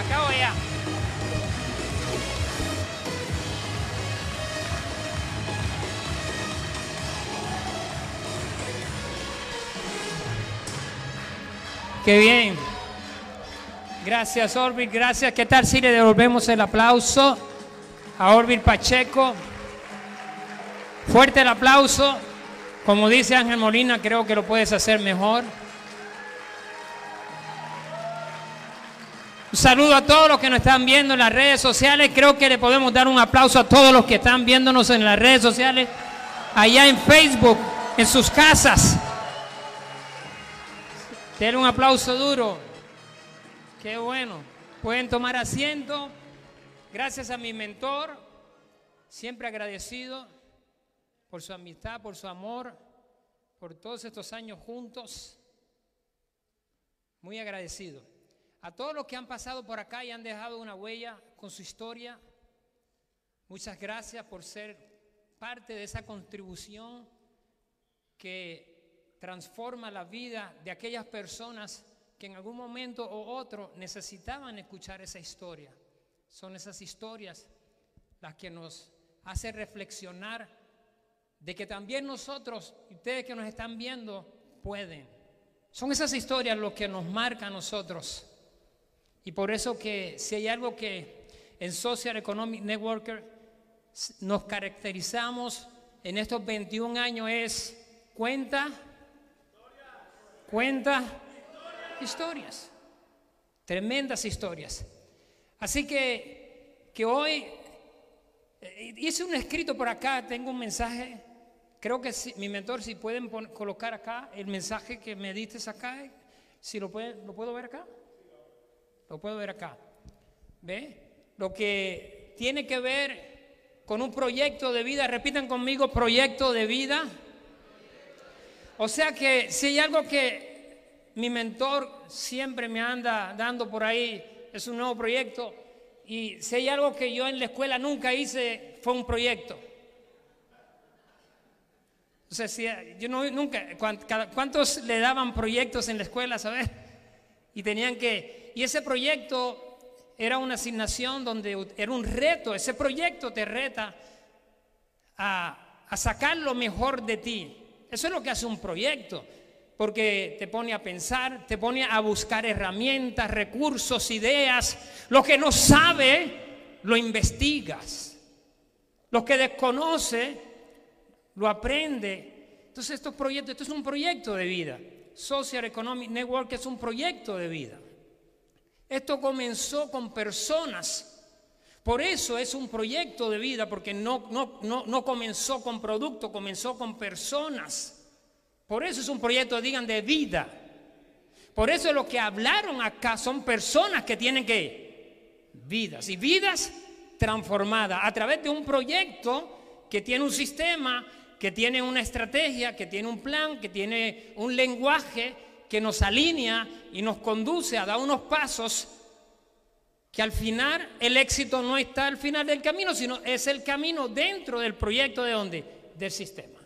Acá o allá. Qué bien. Gracias, Orbit. Gracias. ¿Qué tal si le devolvemos el aplauso a Orbit Pacheco? Fuerte el aplauso. Como dice Ángel Molina, creo que lo puedes hacer mejor. Un saludo a todos los que nos están viendo en las redes sociales. Creo que le podemos dar un aplauso a todos los que están viéndonos en las redes sociales, allá en Facebook, en sus casas. Denle un aplauso duro. Qué bueno. Pueden tomar asiento. Gracias a mi mentor, siempre agradecido por su amistad, por su amor, por todos estos años juntos. Muy agradecido. A todos los que han pasado por acá y han dejado una huella con su historia, muchas gracias por ser parte de esa contribución que transforma la vida de aquellas personas que en algún momento o otro necesitaban escuchar esa historia. Son esas historias las que nos hacen reflexionar de que también nosotros, ustedes que nos están viendo, pueden. Son esas historias lo que nos marca a nosotros. Y por eso que si hay algo que en Social Economic Networker nos caracterizamos en estos 21 años es cuenta, cuenta historias, tremendas historias. Así que, que hoy eh, hice un escrito por acá, tengo un mensaje, creo que mi mentor, si pueden colocar acá el mensaje que me diste acá, si lo, puede, lo puedo ver acá. Lo puedo ver acá. ¿Ve? Lo que tiene que ver con un proyecto de vida, repitan conmigo, proyecto de vida. O sea que si hay algo que mi mentor siempre me anda dando por ahí, es un nuevo proyecto. Y si hay algo que yo en la escuela nunca hice, fue un proyecto. O sea, si yo no, nunca, ¿cuántos le daban proyectos en la escuela, sabes? Y tenían que, y ese proyecto era una asignación donde era un reto. Ese proyecto te reta a, a sacar lo mejor de ti. Eso es lo que hace un proyecto porque te pone a pensar, te pone a buscar herramientas, recursos, ideas. Lo que no sabe, lo investigas. Lo que desconoce, lo aprende. Entonces estos proyectos, esto es un proyecto de vida. Social Economic Network es un proyecto de vida. Esto comenzó con personas. Por eso es un proyecto de vida, porque no, no, no, comenzó con producto, comenzó con personas. Por eso es un proyecto, digan, de vida. Por eso lo que hablaron acá son personas que tienen que vidas y vidas transformadas a través de un proyecto que tiene un sistema, que tiene una estrategia, que tiene un plan, que tiene un lenguaje, que nos alinea y nos conduce a dar unos pasos que al final el éxito no está al final del camino, sino es el camino dentro del proyecto de dónde? Del sistema.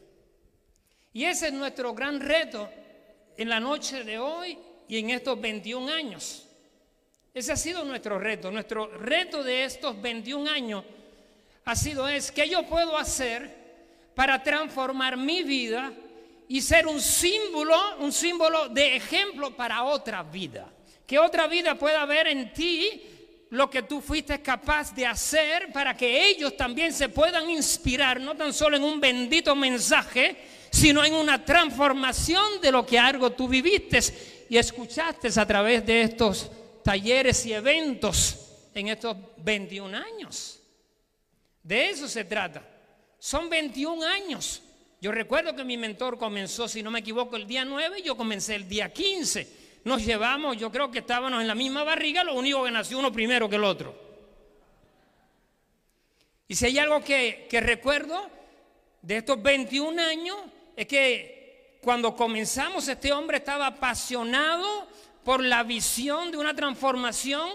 Y ese es nuestro gran reto en la noche de hoy y en estos 21 años. Ese ha sido nuestro reto. Nuestro reto de estos 21 años ha sido es, ¿qué yo puedo hacer para transformar mi vida y ser un símbolo, un símbolo de ejemplo para otra vida. Que otra vida pueda ver en ti lo que tú fuiste capaz de hacer para que ellos también se puedan inspirar, no tan solo en un bendito mensaje, sino en una transformación de lo que algo tú viviste y escuchaste a través de estos talleres y eventos en estos 21 años. De eso se trata. Son 21 años yo recuerdo que mi mentor comenzó, si no me equivoco, el día 9 y yo comencé el día 15. Nos llevamos, yo creo que estábamos en la misma barriga, lo único que nació uno primero que el otro. Y si hay algo que, que recuerdo de estos 21 años, es que cuando comenzamos este hombre estaba apasionado por la visión de una transformación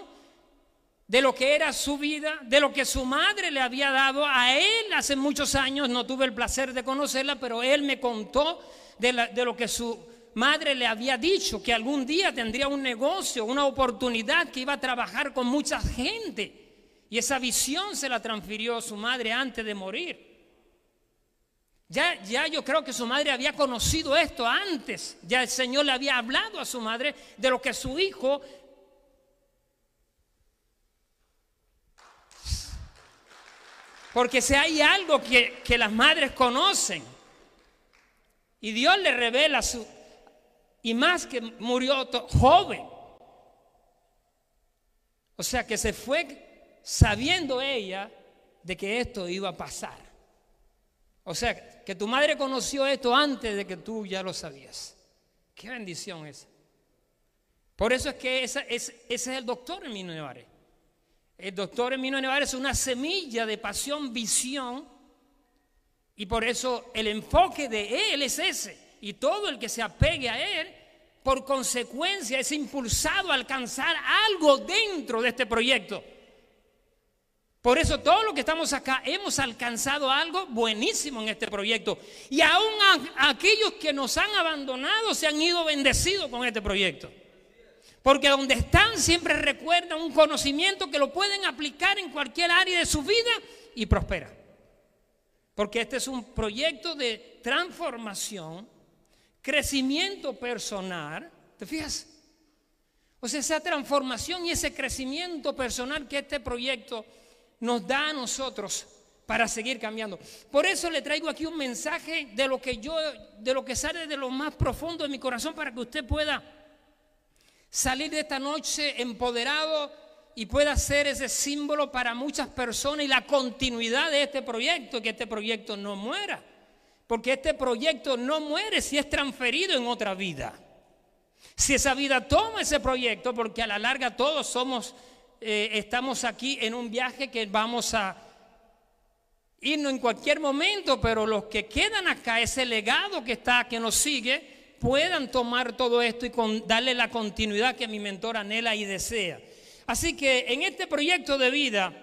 de lo que era su vida, de lo que su madre le había dado a él hace muchos años. No tuve el placer de conocerla, pero él me contó de, lo que su, madre le había dicho que algún día tendría un negocio, una oportunidad que iba a trabajar con mucha gente. Y esa visión se la transfirió su madre antes de morir. Ya, ya yo creo que su madre había conocido esto antes. Ya el Señor le había hablado a su madre de lo que su hijo Porque si hay algo que, que, las madres conocen y Dios le revela su... Y más que murió joven. O sea que se fue sabiendo ella de que esto iba a pasar. O sea, que tu madre conoció esto antes de que tú ya lo sabías. Qué bendición esa. Por eso es que ese es el doctor en Nevares. El doctor Emino Nevares es una semilla de pasión, visión, y por eso el enfoque de él es ese. Y todo el que se apegue a él, por consecuencia, es impulsado a alcanzar algo dentro de este proyecto. Por eso todos los que estamos acá hemos alcanzado algo buenísimo en este proyecto. Y aún aquellos que nos han abandonado se han ido bendecidos con este proyecto. Porque donde están siempre recuerdan un conocimiento que lo pueden aplicar en cualquier área de su vida y prospera. Porque este es un proyecto de transformación, crecimiento personal. ¿Te fijas? O sea, esa transformación y ese crecimiento personal que este proyecto nos da a nosotros para seguir cambiando. Por eso le traigo aquí un mensaje de lo que yo, de lo que sale de lo más profundo de mi corazón para que usted pueda salir de esta noche empoderado y pueda ser ese símbolo para muchas personas y la continuidad de este proyecto, que este proyecto no muera. Porque este proyecto no muere si es transferido en otra vida. Si esa vida toma ese proyecto, porque a la larga todos somos eh, estamos aquí en un viaje que vamos a irnos en cualquier momento, pero los que quedan acá, ese legado que está, que nos sigue, puedan tomar todo esto y darle la continuidad que mi mentor anhela y desea. Así que en este proyecto de vida,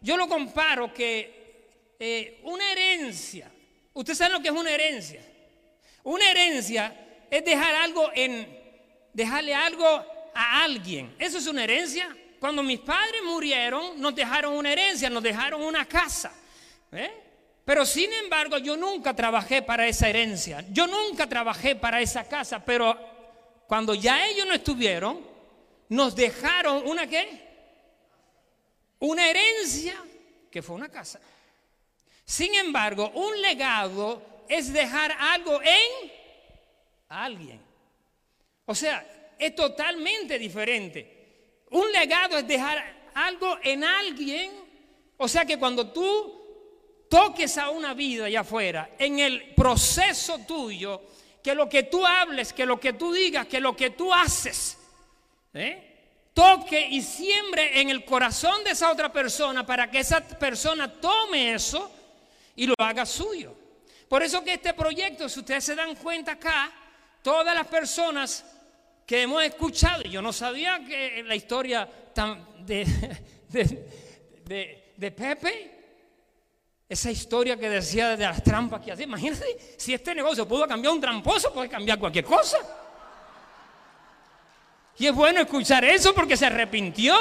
yo lo comparo que eh, una herencia, usted sabe lo que es una herencia. Una herencia es dejar algo en, dejarle algo a alguien. ¿Eso es una herencia? Cuando mis padres murieron, nos dejaron una herencia, nos dejaron una casa. ¿eh? Pero sin embargo, yo nunca trabajé para esa herencia. Yo nunca trabajé para esa casa. Pero cuando ya ellos no estuvieron, nos dejaron una qué? Una herencia que fue una casa. Sin embargo, un legado es dejar algo en alguien. O sea, es totalmente diferente. Un legado es dejar algo en alguien. O sea que cuando tú toques a una vida allá afuera, en el proceso tuyo, que lo que tú hables, que lo que tú digas, que lo que tú haces, ¿eh? toque y siembre en el corazón de esa otra persona para que esa persona tome eso y lo haga suyo. Por eso que este proyecto, si ustedes se dan cuenta acá, todas las personas que hemos escuchado, yo no sabía que la historia de, Pepe, esa historia que decía de las trampas que hacía, imagínate, si este negocio pudo cambiar un tramposo, puede cambiar cualquier cosa. Y es bueno escuchar eso porque se arrepintió.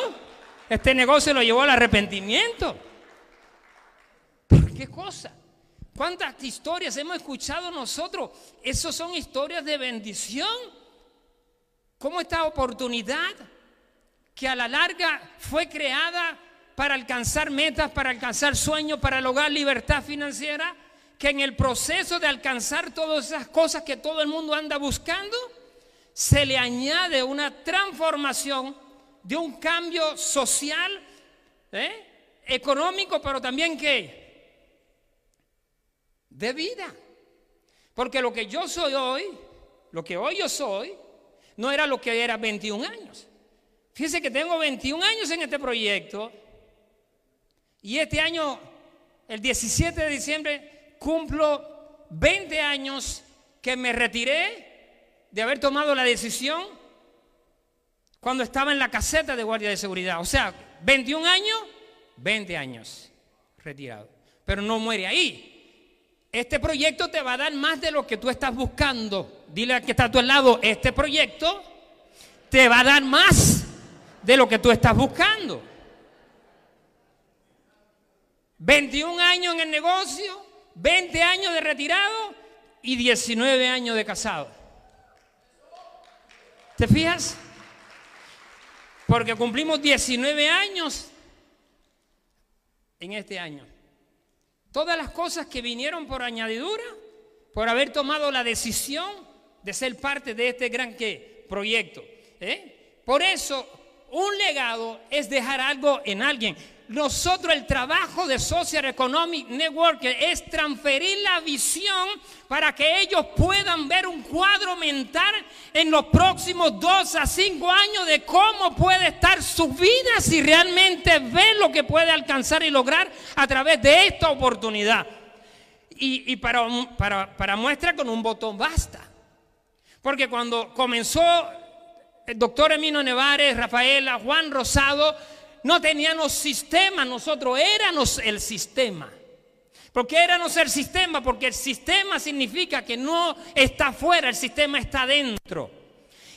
Este negocio lo llevó al arrepentimiento. ¿Por qué cosa? ¿Cuántas historias hemos escuchado nosotros? Esas son historias de bendición cómo esta oportunidad que a la larga fue creada para alcanzar metas, para alcanzar sueños, para lograr libertad financiera, que en el proceso de alcanzar todas esas cosas que todo el mundo anda buscando, se le añade una transformación de un cambio social, ¿eh? económico, pero también que de vida. Porque lo que yo soy hoy, lo que hoy yo soy, no era lo que era 21 años. Fíjense que tengo 21 años en este proyecto y este año, el 17 de diciembre, cumplo 20 años que me retiré de haber tomado la decisión cuando estaba en la caseta de guardia de seguridad. O sea, 21 años, 20 años retirado. Pero no muere ahí. Este proyecto te va a dar más de lo que tú estás buscando dile a que está a tu lado, este proyecto te va a dar más de lo que tú estás buscando. 21 años en el negocio, 20 años de retirado y 19 años de casado. ¿Te fijas? Porque cumplimos 19 años en este año. Todas las cosas que vinieron por añadidura, por haber tomado la decisión de ser parte de este gran ¿qué? proyecto. ¿eh? Por eso, un legado es dejar algo en alguien. Nosotros el trabajo de Social Economic Network es transferir la visión para que ellos puedan ver un cuadro mental en los próximos dos a cinco años de cómo puede estar su vida si realmente ven lo que puede alcanzar y lograr a través de esta oportunidad. Y, para, para, para muestra con un botón basta. Porque cuando comenzó el doctor Emino Nevares, Rafaela, Juan Rosado, no teníamos sistema, nosotros éramos el sistema. ¿Por qué éramos el sistema? Porque el sistema significa que no está fuera, el sistema está dentro.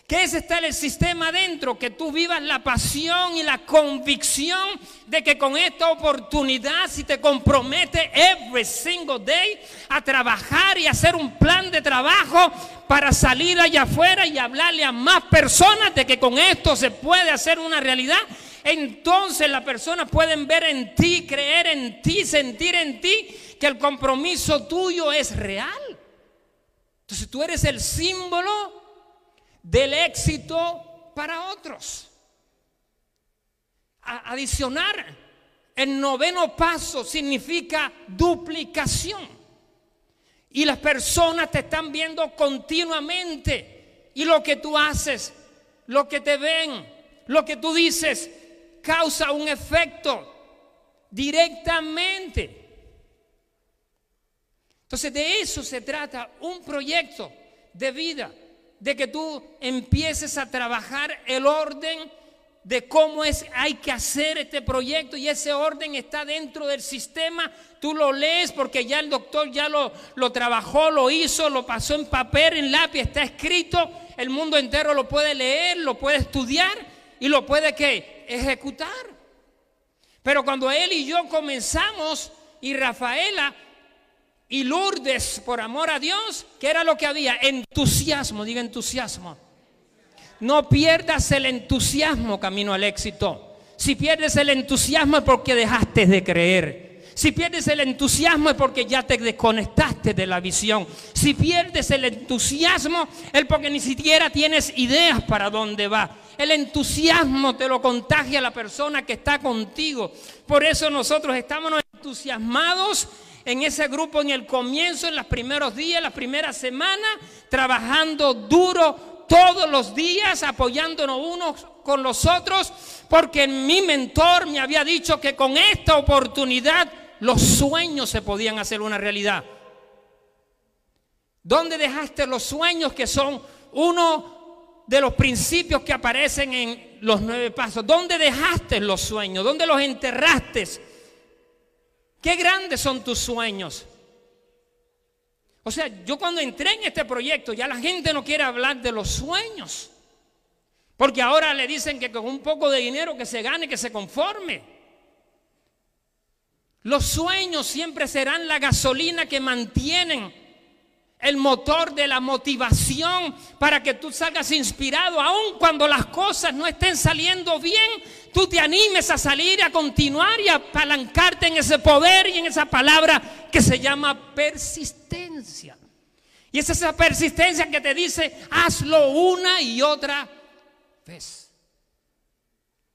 ¿Qué es estar el sistema dentro? Que tú vivas la pasión y la convicción de que con esta oportunidad, si te comprometes every single day a trabajar y hacer un plan de trabajo para salir allá afuera y hablarle a más personas de que con esto se puede hacer una realidad, entonces las personas pueden ver en ti, creer en ti, sentir en ti que el compromiso tuyo es real. Entonces tú eres el símbolo del éxito para otros. adicionar el noveno paso significa duplicación. Y las personas te están viendo continuamente. Y lo que tú haces, lo que te ven, lo que tú dices, causa un efecto directamente. Entonces de eso se trata un proyecto de vida, de que tú empieces a trabajar el orden de cómo es hay que hacer este proyecto y ese orden está dentro del sistema. Tú lo lees porque ya el doctor ya lo, lo trabajó, lo hizo, lo pasó en papel, en lápiz, está escrito. El mundo entero lo puede leer, lo puede estudiar y lo puede que ejecutar. Pero cuando él y yo comenzamos y Rafaela y Lourdes, por amor a Dios, ¿qué era lo que había? Entusiasmo, diga entusiasmo. No pierdas el entusiasmo camino al éxito. Si pierdes el entusiasmo es porque dejaste de creer. Si pierdes el entusiasmo es porque ya te desconectaste de la visión. Si pierdes el entusiasmo es porque ni siquiera tienes ideas para dónde va. El entusiasmo te lo contagia a la persona que está contigo. Por eso nosotros estamos entusiasmados en ese grupo en el comienzo, en los primeros días, las primeras semanas, trabajando duro todos los días, apoyándonos unos con los otros, porque mi mentor me había dicho que con esta oportunidad los sueños se podían hacer una realidad. ¿Dónde dejaste los sueños que son uno de los principios que aparecen en los nueve pasos? ¿Dónde dejaste los sueños? ¿Dónde los enterraste? ¿Qué grandes son tus sueños? O sea, yo cuando entré en este proyecto ya la gente no quiere hablar de los sueños. Porque ahora le dicen que con un poco de dinero que se gane, que se conforme. Los sueños siempre serán la gasolina que mantienen el motor de la motivación para que tú salgas inspirado, aun cuando las cosas no estén saliendo bien, tú te animes a salir, a continuar y a apalancarte en ese poder y en esa palabra que se llama persistencia. Y es esa persistencia que te dice, hazlo una y otra vez.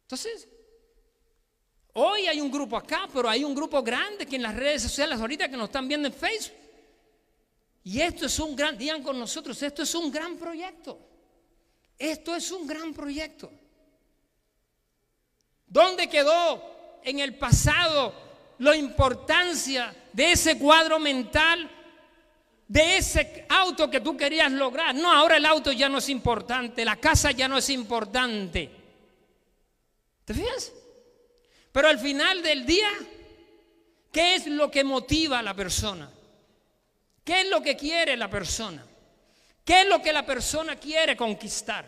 Entonces, Hoy hay un grupo acá, pero hay un grupo grande que en las redes sociales ahorita que nos están viendo en Facebook. Y esto es un gran, digan con nosotros, esto es un gran proyecto. Esto es un gran proyecto. ¿Dónde quedó en el pasado la importancia de ese cuadro mental, de ese auto que tú querías lograr? No, ahora el auto ya no es importante, la casa ya no es importante. ¿Te fijas? Pero al final del día, ¿qué es lo que motiva a la persona? ¿Qué es lo que quiere la persona? ¿Qué es lo que la persona quiere conquistar?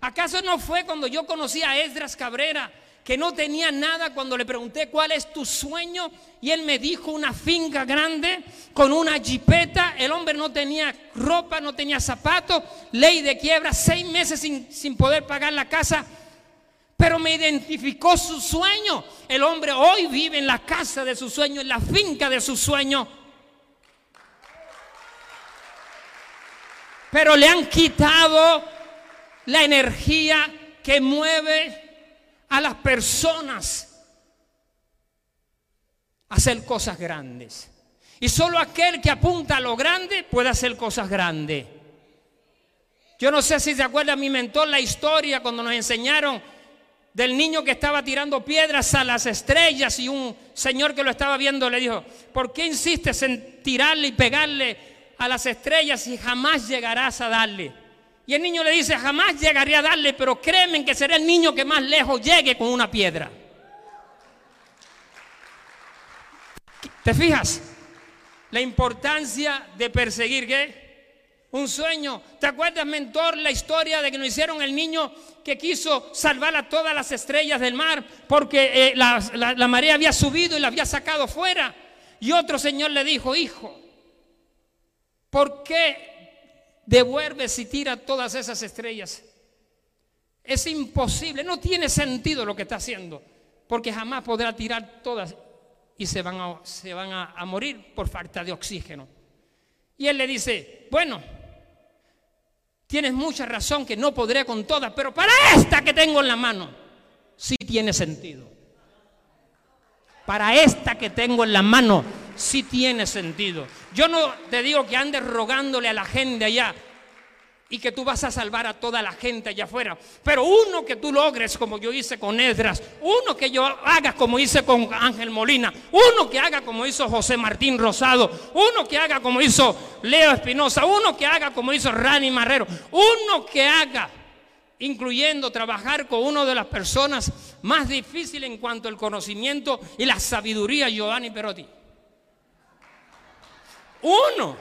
¿Acaso no fue cuando yo conocí a Esdras Cabrera que no tenía nada cuando le pregunté cuál es tu sueño y él me dijo una finca grande con una jipeta, el hombre no tenía ropa, no tenía zapatos, ley de quiebra, seis meses sin, sin poder pagar la casa, pero me identificó su sueño. El hombre hoy vive en la casa de su sueño, en la finca de su sueño. Pero le han quitado la energía que mueve a las personas a hacer cosas grandes. Y solo aquel que apunta a lo grande puede hacer cosas grandes. Yo no sé si se acuerda mi mentor la historia cuando nos enseñaron del niño que estaba tirando piedras a las estrellas y un señor que lo estaba viendo le dijo, ¿por qué insistes en tirarle y pegarle a las estrellas y jamás llegarás a darle? Y el niño le dice, jamás llegaré a darle, pero créeme que será el niño que más lejos llegue con una piedra. ¿Te fijas? La importancia de perseguir qué? Un sueño. ¿Te acuerdas, mentor, la historia de que nos hicieron el niño que quiso salvar a todas las estrellas del mar porque eh, la, la marea había subido y la había sacado fuera? Y otro señor le dijo, hijo, ¿por qué devuelve si tira todas esas estrellas. Es imposible, no tiene sentido lo que está haciendo, porque jamás podrá tirar todas y se van a, se van a, morir por falta de oxígeno. Y él le dice, bueno, tienes mucha razón que no podré con todas, pero para esta que tengo en la mano, sí tiene sentido. Para esta que tengo en la mano, sí tiene sentido. Yo no te digo que andes rogándole a la gente allá y que tú vas a salvar a toda la gente allá afuera. Pero uno que tú logres como yo hice con Esdras, uno que yo haga como hice con Ángel Molina, uno que haga como hizo José Martín Rosado, uno que haga como hizo Leo Espinosa, uno que haga como hizo Rani Marrero, uno que haga incluyendo trabajar con una de las personas más difíciles en cuanto al conocimiento y la sabiduría, Giovanni Perotti. Uno.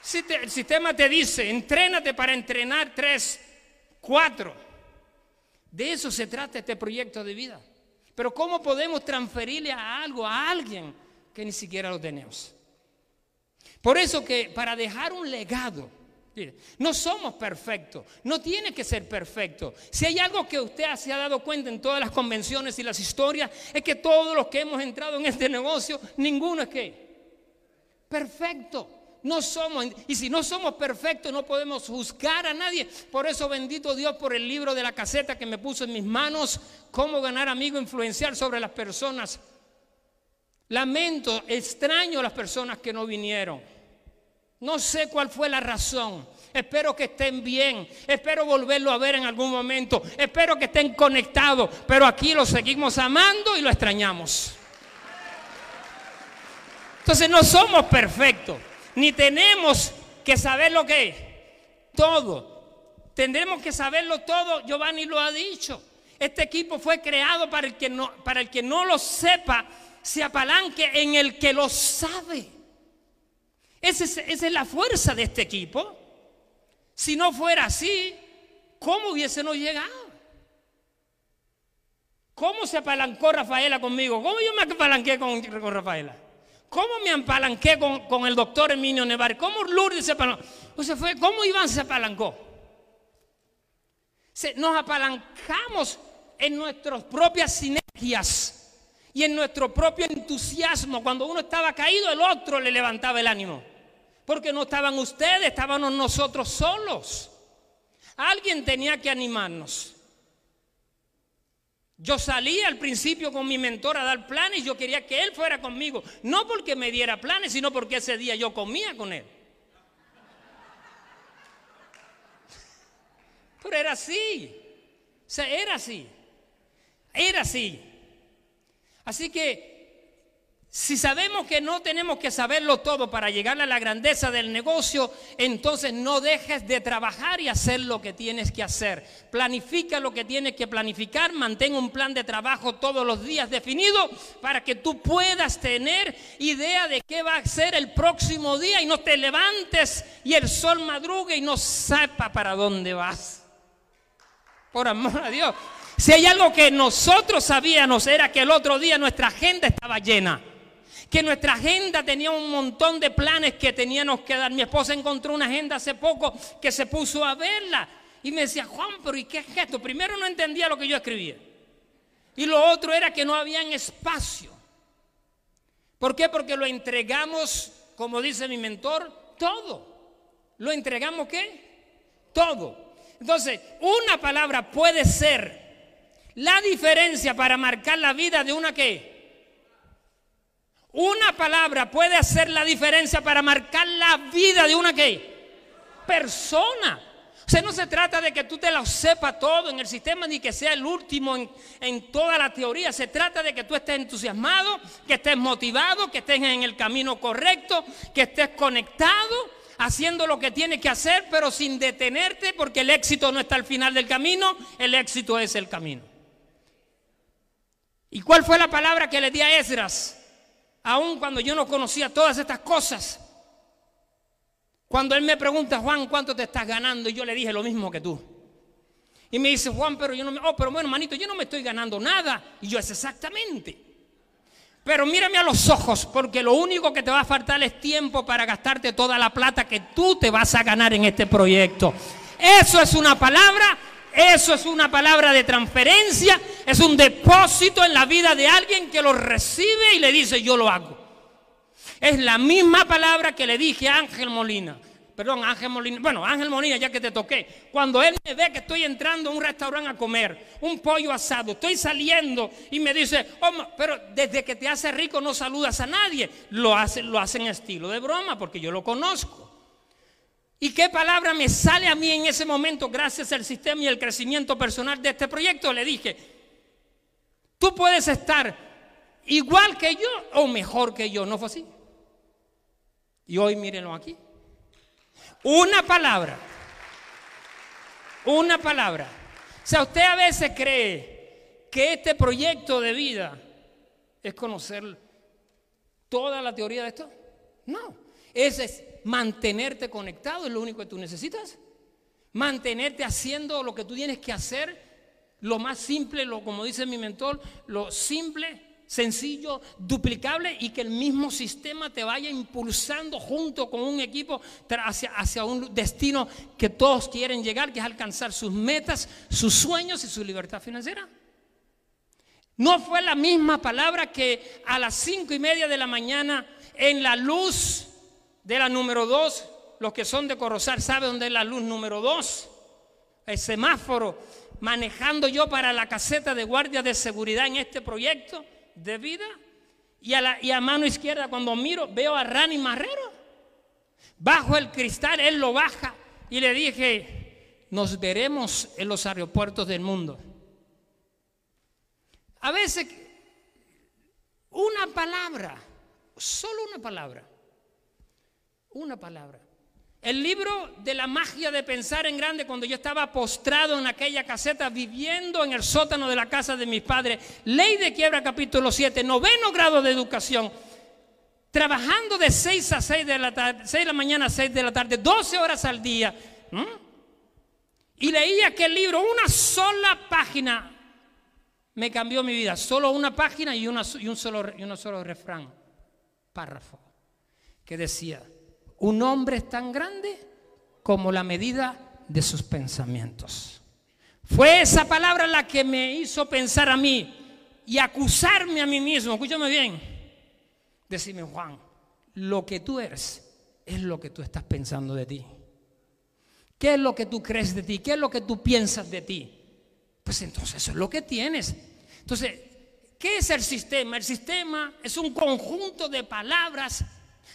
Si el sistema te dice, entrénate para entrenar tres, cuatro. De eso se trata este proyecto de vida. Pero ¿cómo podemos transferirle a algo, a alguien que ni siquiera lo tenemos? Por eso que para dejar un legado, no somos perfectos, no tiene que ser perfecto. Si hay algo que usted se ha dado cuenta en todas las convenciones y las historias, es que todos los que hemos entrado en este negocio, ninguno es que perfecto. No somos, y si no somos perfectos, no podemos juzgar a nadie. Por eso bendito Dios por el libro de la caseta que me puso en mis manos, cómo ganar amigo influenciar sobre las personas. Lamento, extraño a las personas que no vinieron. No sé cuál fue la razón. Espero que estén bien. Espero volverlo a ver en algún momento. Espero que estén conectados. Pero aquí lo seguimos amando y lo extrañamos. Entonces no somos perfectos, ni tenemos que saber lo que es. Todo. Tendremos que saberlo todo. Giovanni lo ha dicho. Este equipo fue creado para el que no, para el que no lo sepa, se apalanque en el que lo sabe. Esa es, la fuerza de este equipo. Si no fuera así, ¿cómo hubiésemos llegado? ¿Cómo se apalancó Rafaela conmigo? ¿Cómo yo me apalanqué con Rafaela? ¿Cómo me apalanqué con, el doctor Emilio Nevar? ¿Cómo Lourdes se apalancó? O fue, ¿Cómo Iván se apalancó? nos apalancamos en nuestras propias sinergias y en nuestro propio entusiasmo. Cuando uno estaba caído, el otro le levantaba el ánimo. Porque no estaban ustedes, estábamos nosotros solos. Alguien tenía que animarnos. Yo salí al principio con mi mentor a dar planes y yo quería que él fuera conmigo. No porque me diera planes, sino porque ese día yo comía con él. Pero era así. O sea, era así. Era así. Así que Si sabemos que no tenemos que saberlo todo para llegar a la grandeza del negocio, entonces no dejes de trabajar y hacer lo que tienes que hacer. Planifica lo que tienes que planificar, mantén un plan de trabajo todos los días definido para que tú puedas tener idea de qué va a ser el próximo día y no te levantes y el sol madrugue y no sepa para dónde vas. Por amor a Dios. Si hay algo que nosotros sabíamos era que el otro día nuestra agenda estaba llena que nuestra agenda tenía un montón de planes que teníamos que dar. Mi esposa encontró una agenda hace poco que se puso a verla y me decía, Juan, pero ¿y qué es esto? Primero no entendía lo que yo escribía. Y lo otro era que no había espacio. ¿Por qué? Porque lo entregamos, como dice mi mentor, todo. ¿Lo entregamos qué? Todo. Entonces, una palabra puede ser la diferencia para marcar la vida de una que una palabra puede hacer la diferencia para marcar la vida de una ¿qué? persona. O sea, no se trata de que tú te lo sepas todo en el sistema ni que sea el último en, en, toda la teoría. Se trata de que tú estés entusiasmado, que estés motivado, que estés en el camino correcto, que estés conectado, haciendo lo que tienes que hacer, pero sin detenerte, porque el éxito no está al final del camino, el éxito es el camino. ¿Y cuál fue la palabra que le di a Esdras? Aun cuando yo no conocía todas estas cosas. Cuando él me pregunta, Juan, ¿cuánto te estás ganando? Y yo le dije lo mismo que tú. Y me dice, Juan, pero yo no me, oh, pero bueno, manito, yo no me estoy ganando nada. Y yo es exactamente. Pero mírame a los ojos, porque lo único que te va a faltar es tiempo para gastarte toda la plata que tú te vas a ganar en este proyecto. Eso es una palabra eso es una palabra de transferencia, es un depósito en la vida de alguien que lo recibe y le dice yo lo hago. Es la misma palabra que le dije a Ángel Molina. Perdón, Ángel Molina. Bueno, Ángel Molina, ya que te toqué. Cuando él me ve que estoy entrando a un restaurante a comer, un pollo asado, estoy saliendo y me dice, oh, pero desde que te hace rico no saludas a nadie. Lo hace, lo hace en estilo de broma porque yo lo conozco. ¿Y qué palabra me sale a mí en ese momento gracias al sistema y el crecimiento personal de este proyecto? Le dije, tú puedes estar igual que yo o mejor que yo. ¿No fue así? Y hoy mírenlo aquí. Una palabra. Una palabra. O sea, usted a veces cree que este proyecto de vida es conocer toda la teoría de esto. No. Ese es mantenerte conectado, es lo único que tú necesitas. Mantenerte haciendo lo que tú tienes que hacer, lo más simple, lo, como dice mi mentor, lo simple, sencillo, duplicable y que el mismo sistema te vaya impulsando junto con un equipo hacia, hacia un destino que todos quieren llegar, que es alcanzar sus metas, sus sueños y su libertad financiera. No fue la misma palabra que a las cinco y media de la mañana en la luz de la número dos, los que son de Corozal saben dónde es la luz número dos, el semáforo, manejando yo para la caseta de guardia de seguridad en este proyecto de vida. Y a, la, y a mano izquierda, cuando miro, veo a Rani Marrero. Bajo el cristal, él lo baja y le dije, nos veremos en los aeropuertos del mundo. A veces, una palabra, solo una palabra, una palabra. El libro de la magia de pensar en grande, cuando yo estaba postrado en aquella caseta, viviendo en el sótano de la casa de mis padres, ley de quiebra capítulo 7, noveno grado de educación, trabajando de 6 a 6 de la tarde, 6 de la mañana a 6 de la tarde, 12 horas al día. Y leí aquel libro, una sola página me cambió mi vida, solo una página y, un solo refrán, párrafo, que decía, un hombre es tan grande como la medida de sus pensamientos. Fue esa palabra la que me hizo pensar a mí y acusarme a mí mismo. Escúchame bien. Decime, Juan, lo que tú eres es lo que tú estás pensando de ti. ¿Qué es lo que tú crees de ti? ¿Qué es lo que tú piensas de ti? Pues entonces eso es lo que tienes. Entonces, ¿qué es el sistema? El sistema es un conjunto de palabras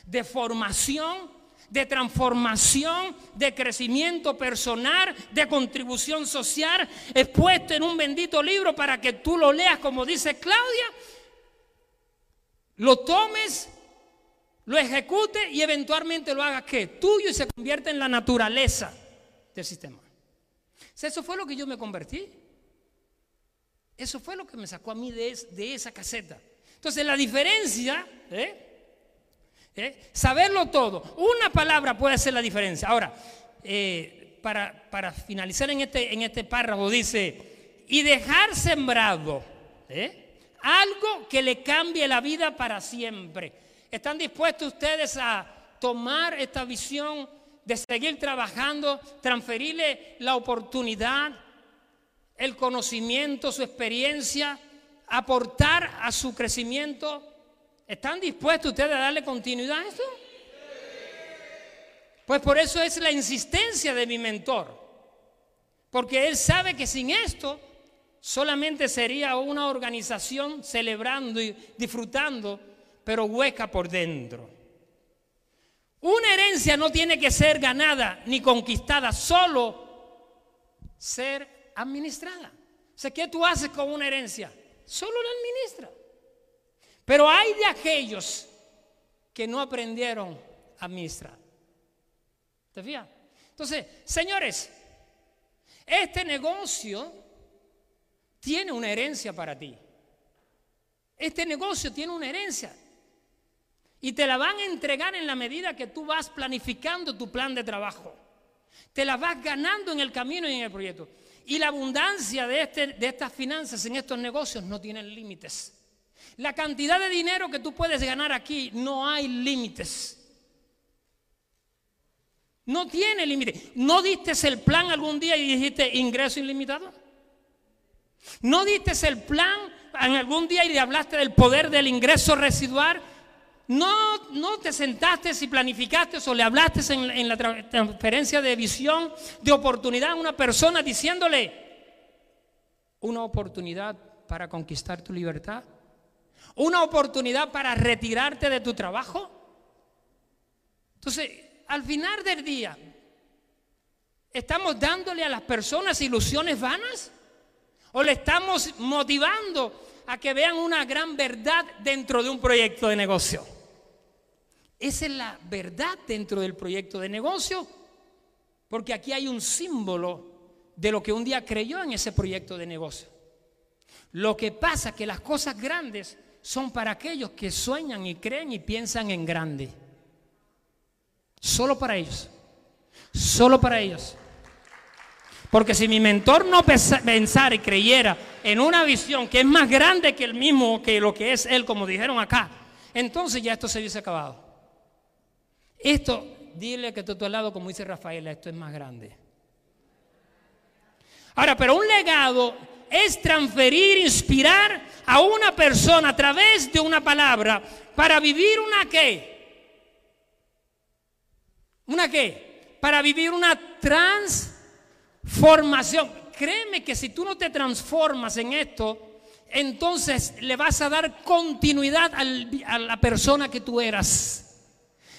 de formación de transformación, de crecimiento personal, de contribución social, expuesto en un bendito libro para que tú lo leas como dice Claudia. lo tomes, lo ejecute y eventualmente lo hagas que tuyo y se convierte en la naturaleza del sistema. Eso fue lo que yo me convertí. Eso fue lo que me sacó a mí de, esa caseta. Entonces la diferencia, ¿eh? ¿Eh? saberlo todo, una palabra puede hacer la diferencia. Ahora, eh, para, para, finalizar en este, en este párrafo dice, y dejar sembrado algo que le cambie la vida para siempre. ¿Están dispuestos ustedes a tomar esta visión de seguir trabajando, transferirle la oportunidad, el conocimiento, su experiencia, aportar a su crecimiento? ¿Están dispuestos ustedes a darle continuidad a esto? Pues por eso es la insistencia de mi mentor. Porque él sabe que sin esto solamente sería una organización celebrando y disfrutando, pero hueca por dentro. Una herencia no tiene que ser ganada ni conquistada, solo ser administrada. O sea, ¿qué tú haces con una herencia? Solo la administra. Pero hay de aquellos que no aprendieron a administrar. ¿Te fijas? Entonces, señores, este negocio tiene una herencia para ti. Este negocio tiene una herencia. Y te la van a entregar en la medida que tú vas planificando tu plan de trabajo. Te la vas ganando en el camino y en el proyecto. Y la abundancia de, este, de estas finanzas en estos negocios no tienen límites. La cantidad de dinero que tú puedes ganar aquí no hay límites. No tiene límite. ¿No diste el plan algún día y dijiste ingreso ilimitado? ¿No diste el plan en algún día y le hablaste del poder del ingreso residual? ¿No, no te sentaste y planificaste o le hablaste en, la transferencia de visión, de oportunidad a una persona diciéndole una oportunidad para conquistar tu libertad? ¿Una oportunidad para retirarte de tu trabajo? Entonces, al final del día, ¿estamos dándole a las personas ilusiones vanas? o le estamos motivando a que vean una gran verdad dentro de un proyecto de negocio. Esa es la verdad dentro del proyecto de negocio, porque aquí hay un símbolo de lo que un día creyó en ese proyecto de negocio. Lo que pasa es que las cosas grandes son para aquellos que sueñan y creen y piensan en grande. Solo para ellos. Solo para ellos. Porque si mi mentor no pensara y creyera en una visión que es más grande que el mismo, que lo que es él, como dijeron acá, entonces ya esto se hubiese acabado. Esto, dile que tú al lado, como dice Rafael, esto es más grande. Ahora, pero un legado es transferir, inspirar a una persona a través de una palabra para vivir una qué. ¿Una qué? Para vivir una trans Formación. Créeme que si tú no te transformas en esto, entonces le vas a dar continuidad a la persona que tú eras.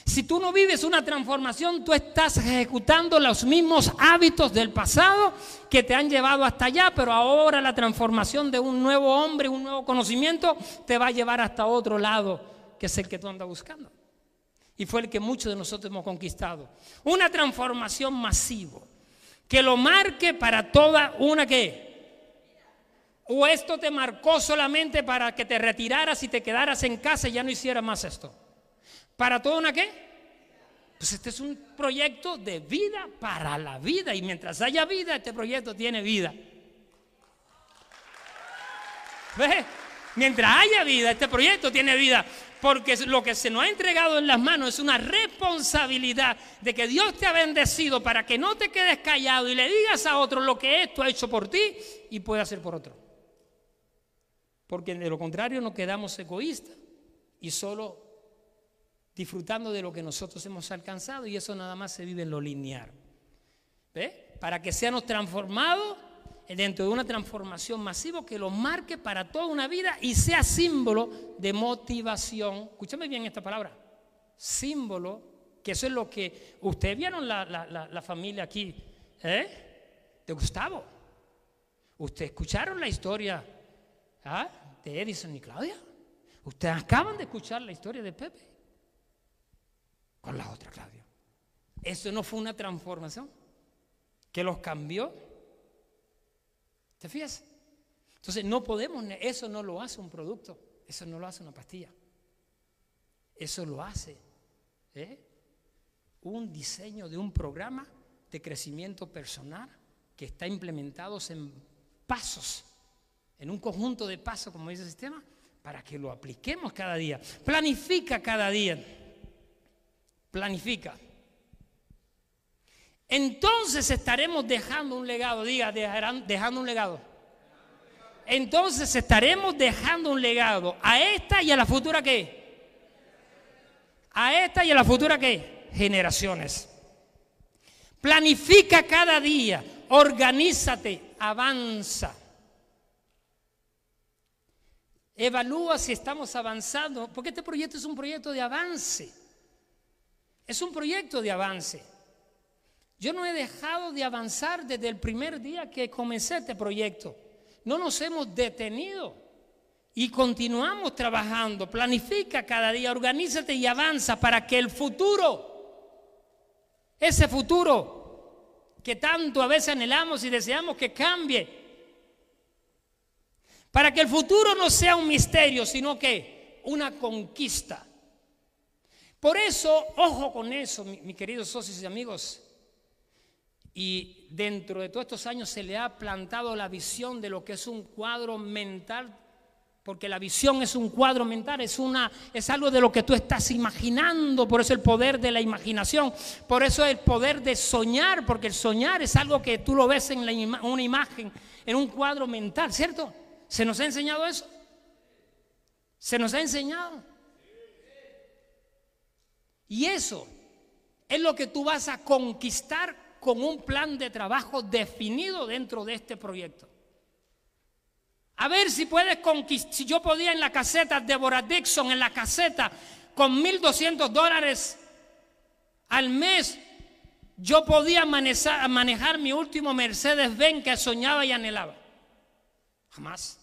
Si tú no vives una transformación, tú estás ejecutando los mismos hábitos del pasado que te han llevado hasta allá, pero ahora la transformación de un nuevo hombre, un nuevo conocimiento, te va a llevar hasta otro lado, que es el que tú andas buscando. Y fue el que muchos de nosotros hemos conquistado. Una transformación masiva que lo marque para toda una que. O esto te marcó solamente para que te retiraras y te quedaras en casa y ya no hicieras más esto. ¿Para toda una qué? Pues este es un proyecto de vida para la vida. Y mientras haya vida, este proyecto tiene vida. Mientras haya vida, este proyecto tiene vida. Porque lo que se nos ha entregado en las manos es una responsabilidad de que Dios te ha bendecido para que no te quedes callado y le digas a otro lo que esto ha hecho por ti y puede hacer por otro. Porque de lo contrario nos quedamos egoístas y solo disfrutando de lo que nosotros hemos alcanzado y eso nada más se vive en lo lineal. ¿Ve? Para que seamos transformados dentro de una transformación masiva que lo marque para toda una vida y sea símbolo de motivación. Escúchame bien esta palabra. Símbolo, que eso es lo que ustedes vieron la, familia aquí, ¿eh? De Gustavo. Ustedes escucharon la historia ¿ah? de Edison y Claudia. Ustedes acaban de escuchar la historia de Pepe con la otra Claudia. Eso no fue una transformación que los cambió. ¿Te fijas? Entonces no podemos, eso no lo hace un producto, eso no lo hace una pastilla. Eso lo hace ¿eh? un diseño de un programa de crecimiento personal que está implementado en pasos, en un conjunto de pasos, como dice el sistema, para que lo apliquemos cada día. Planifica cada día. Planifica. Entonces estaremos dejando un legado, diga, dejando un legado. Entonces estaremos dejando un legado a esta y a la futura qué? A esta y a la futura qué? Generaciones. Planifica cada día, organízate, avanza. Evalúa si estamos avanzando, porque este proyecto es un proyecto de avance. Es un proyecto de avance. Yo no he dejado de avanzar desde el primer día que comencé este proyecto. No nos hemos detenido y continuamos trabajando. Planifica cada día, organízate y avanza para que el futuro, ese futuro que tanto a veces anhelamos y deseamos que cambie, para que el futuro no sea un misterio, sino que una conquista. Por eso, ojo con eso, mis queridos socios y amigos. Y dentro de todos estos años se le ha plantado la visión de lo que es un cuadro mental, porque la visión es un cuadro mental, es, una, es algo de lo que tú estás imaginando, por eso el poder de la imaginación, por eso el poder de soñar, porque el soñar es algo que tú lo ves en una imagen, en un cuadro mental, ¿cierto? ¿Se nos ha enseñado eso? ¿Se nos ha enseñado? Y eso es lo que tú vas a conquistar con un plan de trabajo definido dentro de este proyecto. A ver si puedes conquistar, si yo podía en la caseta, Deborah Dixon en la caseta, con 1.200 dólares al mes, yo podía manejar, manejar mi último Mercedes-Benz que soñaba y anhelaba. Jamás.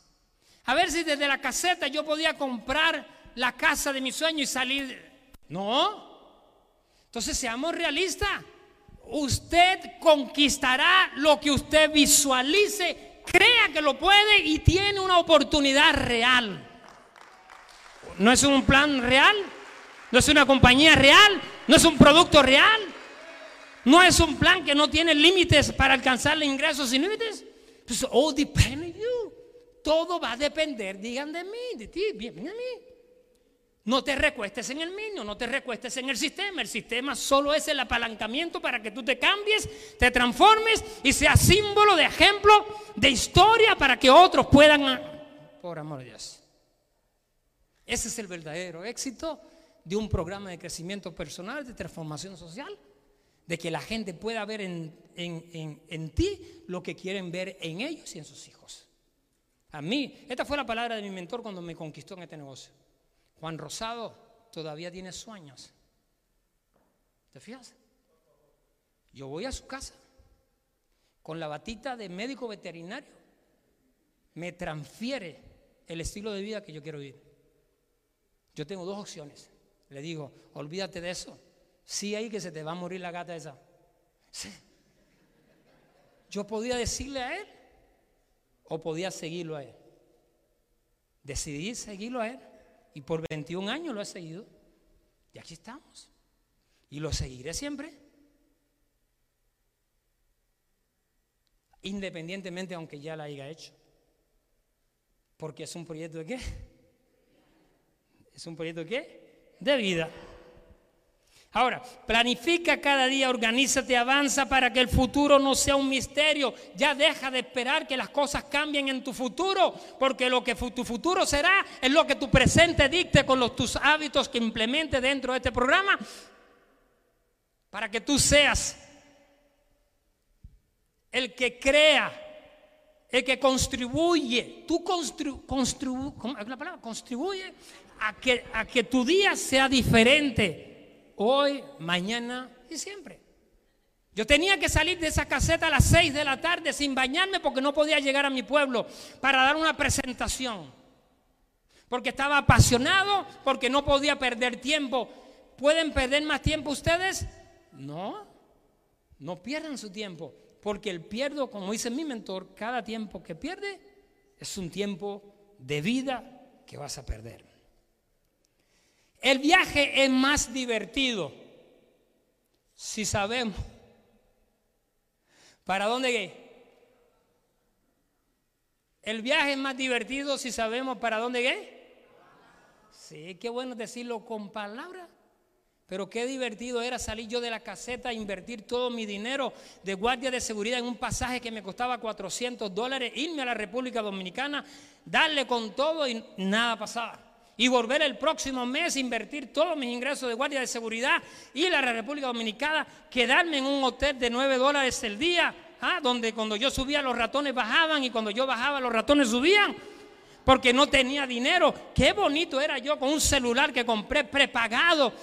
A ver si desde la caseta yo podía comprar la casa de mi sueño y salir. No. Entonces seamos realistas usted conquistará lo que usted visualice, crea que lo puede y tiene una oportunidad real. No es un plan real, no es una compañía real, no es un producto real, no es un plan que no tiene límites para alcanzar ingresos sin límites. Pues all depends on you. Todo va a depender, digan de mí, de ti, bien, a mí. No te recuestes en el mismo, no te recuestes en el sistema. El sistema solo es el apalancamiento para que tú te cambies, te transformes y seas símbolo de ejemplo, de historia para que otros puedan... Por amor de Dios. Ese es el verdadero éxito de un programa de crecimiento personal, de transformación social, de que la gente pueda ver en, en ti lo que quieren ver en ellos y en sus hijos. A mí, esta fue la palabra de mi mentor cuando me conquistó en este negocio. Juan Rosado todavía tiene sueños. ¿Te fijas? Yo voy a su casa con la batita de médico veterinario. Me transfiere el estilo de vida que yo quiero vivir. Yo tengo dos opciones. Le digo, olvídate de eso. Sí, ahí que se te va a morir la gata esa. Sí. Yo podía decirle a él o podía seguirlo a él. Decidí seguirlo a él. Y por 21 años lo he seguido. Y aquí estamos. Y lo seguiré siempre. Independientemente aunque ya la haya hecho. Porque es un proyecto de qué? Es un proyecto de qué? De vida. Ahora, planifica cada día, organízate, avanza para que el futuro no sea un misterio. Ya deja de esperar que las cosas cambien en tu futuro, porque lo que tu futuro será es lo que tu presente dicte con los, tus hábitos que implemente dentro de este programa, para que tú seas el que crea, el que contribuye, tú constru, contribuye a que, a que tu día sea diferente hoy, mañana y siempre. Yo tenía que salir de esa caseta a las 6 de la tarde sin bañarme porque no podía llegar a mi pueblo para dar una presentación. porque estaba apasionado, porque no podía perder tiempo. ¿Pueden perder más tiempo ustedes? No, no pierdan su tiempo, porque el pierdo, como dice mi mentor, cada tiempo que pierde es un tiempo de vida que vas a perder. El viaje es más divertido si sabemos para dónde ir. El viaje es más divertido si sabemos para dónde ir. Sí, qué bueno decirlo con palabras. Pero qué divertido era salir yo de la caseta a invertir todo mi dinero de guardia de seguridad en un pasaje que me costaba 400 dólares, irme a la República Dominicana, darle con todo y nada pasaba. Y volver el próximo mes, invertir todos mis ingresos de guardia de seguridad, a la República Dominicana, quedarme en un hotel de 9 dólares el día, ¿ah? donde cuando yo subía los ratones bajaban y cuando yo bajaba los ratones subían porque no tenía dinero. Qué bonito era yo con un celular que compré prepagado.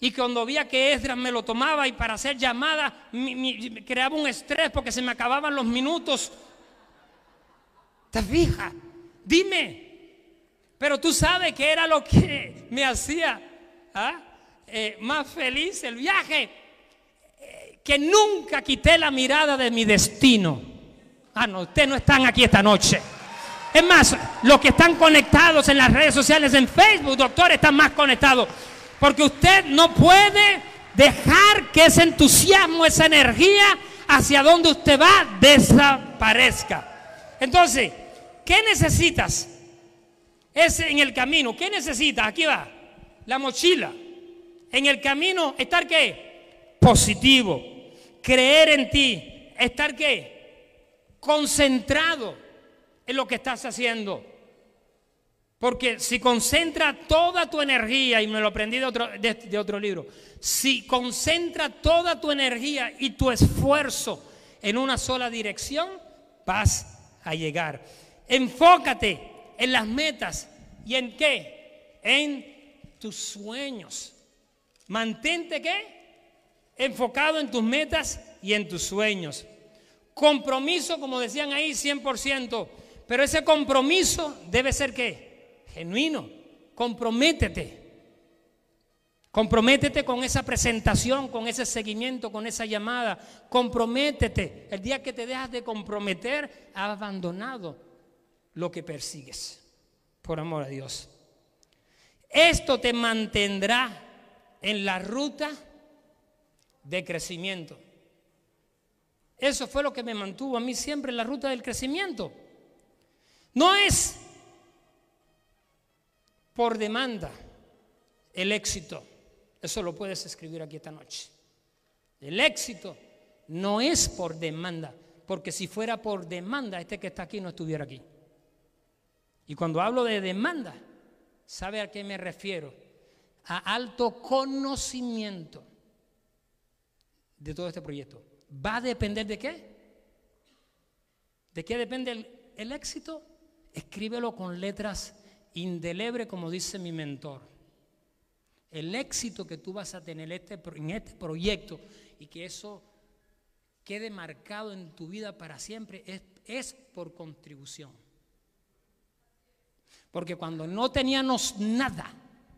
Y cuando veía que Esdras me lo tomaba y para hacer llamadas creaba un estrés porque se me acababan los minutos. ¿Te fijas? Dime. Pero tú sabes que era lo que me hacía ¿ah? eh, más feliz el viaje. Eh, que nunca quité la mirada de mi destino. Ah, no, ustedes no están aquí esta noche. Es más, los que están conectados en las redes sociales, en Facebook, doctor, están más conectados. Porque usted no puede dejar que ese entusiasmo, esa energía hacia donde usted va desaparezca. Entonces, ¿qué necesitas? Es en el camino. ¿Qué necesitas? Aquí va. La mochila. En el camino, estar qué? Positivo. Creer en ti. Estar qué? Concentrado en lo que estás haciendo. Porque si concentra toda tu energía, y me lo aprendí de otro, de, otro libro, si concentra toda tu energía y tu esfuerzo en una sola dirección, vas a llegar. Enfócate en las metas y en qué? En tus sueños. Mantente qué? Enfocado en tus metas y en tus sueños. Compromiso, como decían ahí, 100%. Pero ese compromiso debe ser qué? Genuino. Comprométete. Comprométete con esa presentación, con ese seguimiento, con esa llamada. Comprométete. El día que te dejas de comprometer, has abandonado lo que persigues. Por amor a Dios. Esto te mantendrá en la ruta de crecimiento. Eso fue lo que me mantuvo a mí siempre en la ruta del crecimiento. No es por demanda el éxito. Eso lo puedes escribir aquí esta noche. El éxito no es por demanda, porque si fuera por demanda, este que está aquí no estuviera aquí. Y cuando hablo de demanda, ¿sabe a qué me refiero? A alto conocimiento de todo este proyecto. ¿Va a depender de qué? ¿De qué depende el, éxito? escríbelo con letras indelebles, como dice mi mentor. El éxito que tú vas a tener este, en este proyecto y que eso quede marcado en tu vida para siempre es por contribución. Porque cuando no teníamos nada,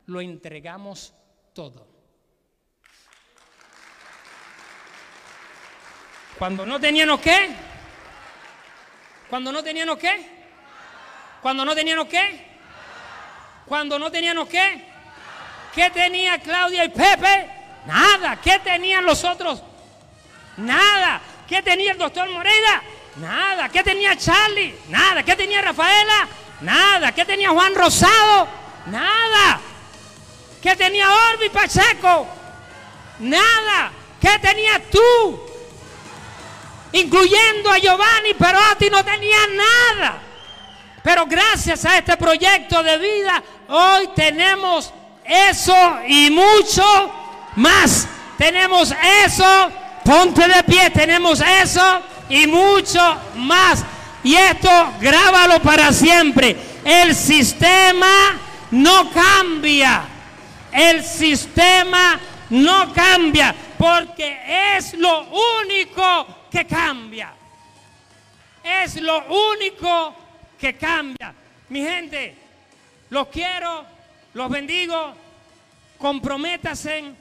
lo entregamos todo. Cuando no teníamos qué? Cuando no teníamos qué? Cuando no teníamos qué. Cuando no teníamos qué. ¿Qué tenía Claudia y Pepe? Nada. ¿Qué tenían los otros? Nada. ¿Qué tenía el doctor Moreira? Nada. ¿Qué tenía Charlie? Nada. ¿Qué tenía Rafaela? Nada. ¿Qué tenía Juan Rosado? Nada. ¿Qué tenía Orbi Pacheco? Nada. ¿Qué tenías tú? Incluyendo a Giovanni Perotti no tenía nada. Pero gracias a este proyecto de vida, hoy tenemos eso y mucho más. Tenemos eso, ponte de pie, tenemos eso y mucho más. Y esto grábalo para siempre. El sistema no cambia. El sistema no cambia porque es lo único que cambia. Es lo único que cambia. Mi gente, los quiero, los bendigo, comprométase,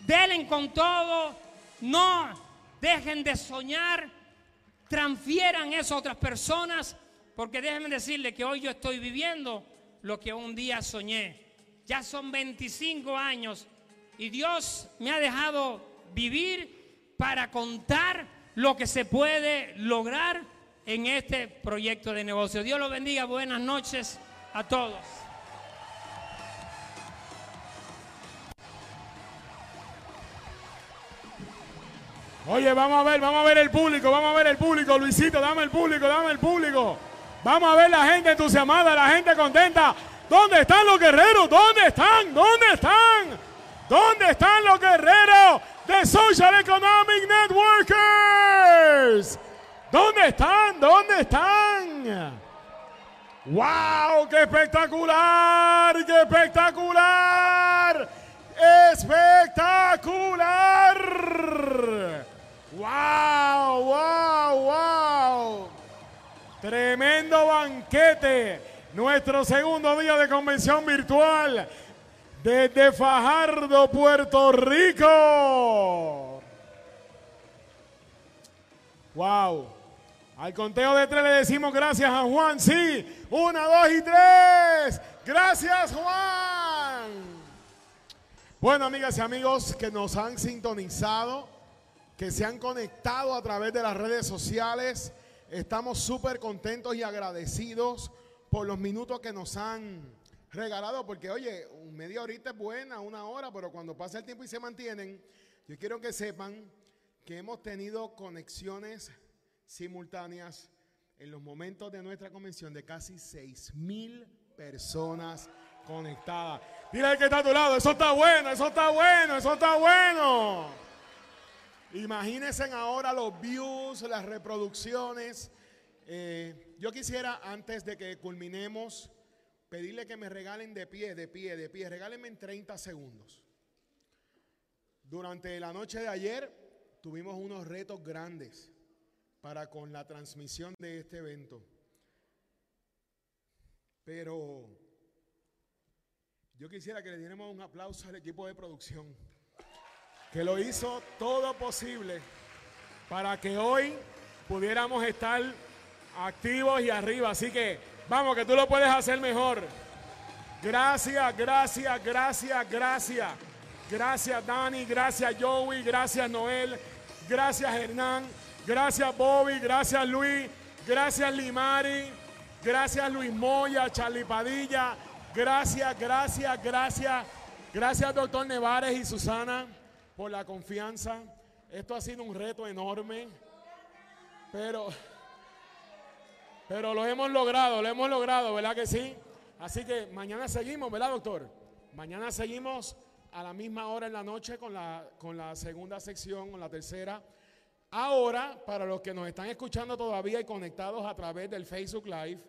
denle con todo, no dejen de soñar, transfieran eso a otras personas, porque déjenme decirle que hoy yo estoy viviendo lo que un día soñé. Ya son 25 años y Dios me ha dejado vivir para contar lo que se puede lograr en este proyecto de negocio. Dios los bendiga. Buenas noches a todos. Oye, vamos a ver, vamos a ver el público, vamos a ver el público. Luisito, dame el público, dame el público. Vamos a ver la gente entusiasmada, la gente contenta. ¿Dónde están los guerreros? ¿Dónde están? ¿Dónde están? ¿Dónde están los guerreros de Social Economic Networkers? ¿Dónde están? ¿Dónde están? ¡Wow! ¡Qué espectacular! ¡Qué espectacular! ¡Espectacular! ¡Wow! ¡Wow! ¡Wow! Tremendo banquete. Nuestro segundo día de convención virtual desde Fajardo, Puerto Rico. ¡Wow! Al conteo de tres le decimos gracias a Juan. Sí, una, dos y tres. Gracias, Juan. Bueno, amigas y amigos que nos han sintonizado, que se han conectado a través de las redes sociales, estamos súper contentos y agradecidos por los minutos que nos han regalado, porque oye, media horita es buena, una hora, pero cuando pasa el tiempo y se mantienen, yo quiero que sepan que hemos tenido conexiones simultáneas en los momentos de nuestra convención de casi 6 mil personas conectadas. Dile que está a tu lado, eso está bueno, eso está bueno, eso está bueno. Imagínense ahora los views, las reproducciones. Eh, yo quisiera, antes de que culminemos, pedirle que me regalen de pie, de pie, de pie. Regálenme en 30 segundos. Durante la noche de ayer tuvimos unos retos grandes para con la transmisión de este evento. Pero yo quisiera que le diéramos un aplauso al equipo de producción, que lo hizo todo posible para que hoy pudiéramos estar activos y arriba. Así que vamos, que tú lo puedes hacer mejor. Gracias, gracias, gracias, gracias. Gracias Dani, gracias Joey, gracias Noel, gracias Hernán. Gracias Bobby, gracias Luis, gracias Limari, gracias Luis Moya, Charlie Padilla, gracias, gracias, gracias, gracias doctor Nevares y Susana por la confianza. Esto ha sido un reto enorme, pero, pero lo hemos logrado, lo hemos logrado, ¿verdad que sí? Así que mañana seguimos, ¿verdad doctor? Mañana seguimos a la misma hora en la noche con la, con la segunda sección, con la tercera. Ahora, para los que nos están escuchando todavía y conectados a través del Facebook Live,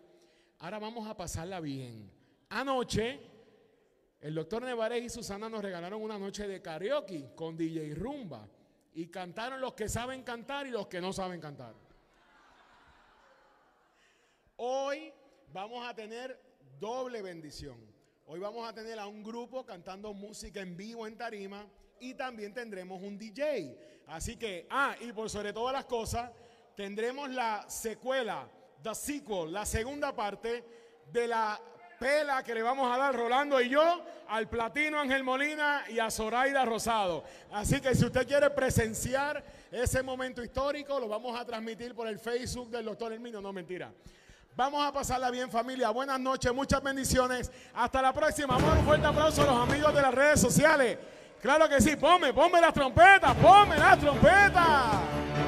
ahora vamos a pasarla bien. Anoche, el doctor Nevares y Susana nos regalaron una noche de karaoke con DJ Rumba y cantaron los que saben cantar y los que no saben cantar. Hoy vamos a tener doble bendición. Hoy vamos a tener a un grupo cantando música en vivo en tarima y también tendremos un DJ. Así que, ah, y por sobre todas las cosas, tendremos la secuela, the sequel, la segunda parte de la pela que le vamos a dar Rolando y yo al Platino Ángel Molina y a Zoraida Rosado. Así que si usted quiere presenciar ese momento histórico, lo vamos a transmitir por el Facebook del doctor Hermino, no mentira. Vamos a pasarla bien familia, buenas noches, muchas bendiciones, hasta la próxima, vamos a un fuerte aplauso a los amigos de las redes sociales. Claro que sí, ponme, ponme las trompetas, ponme las trompetas.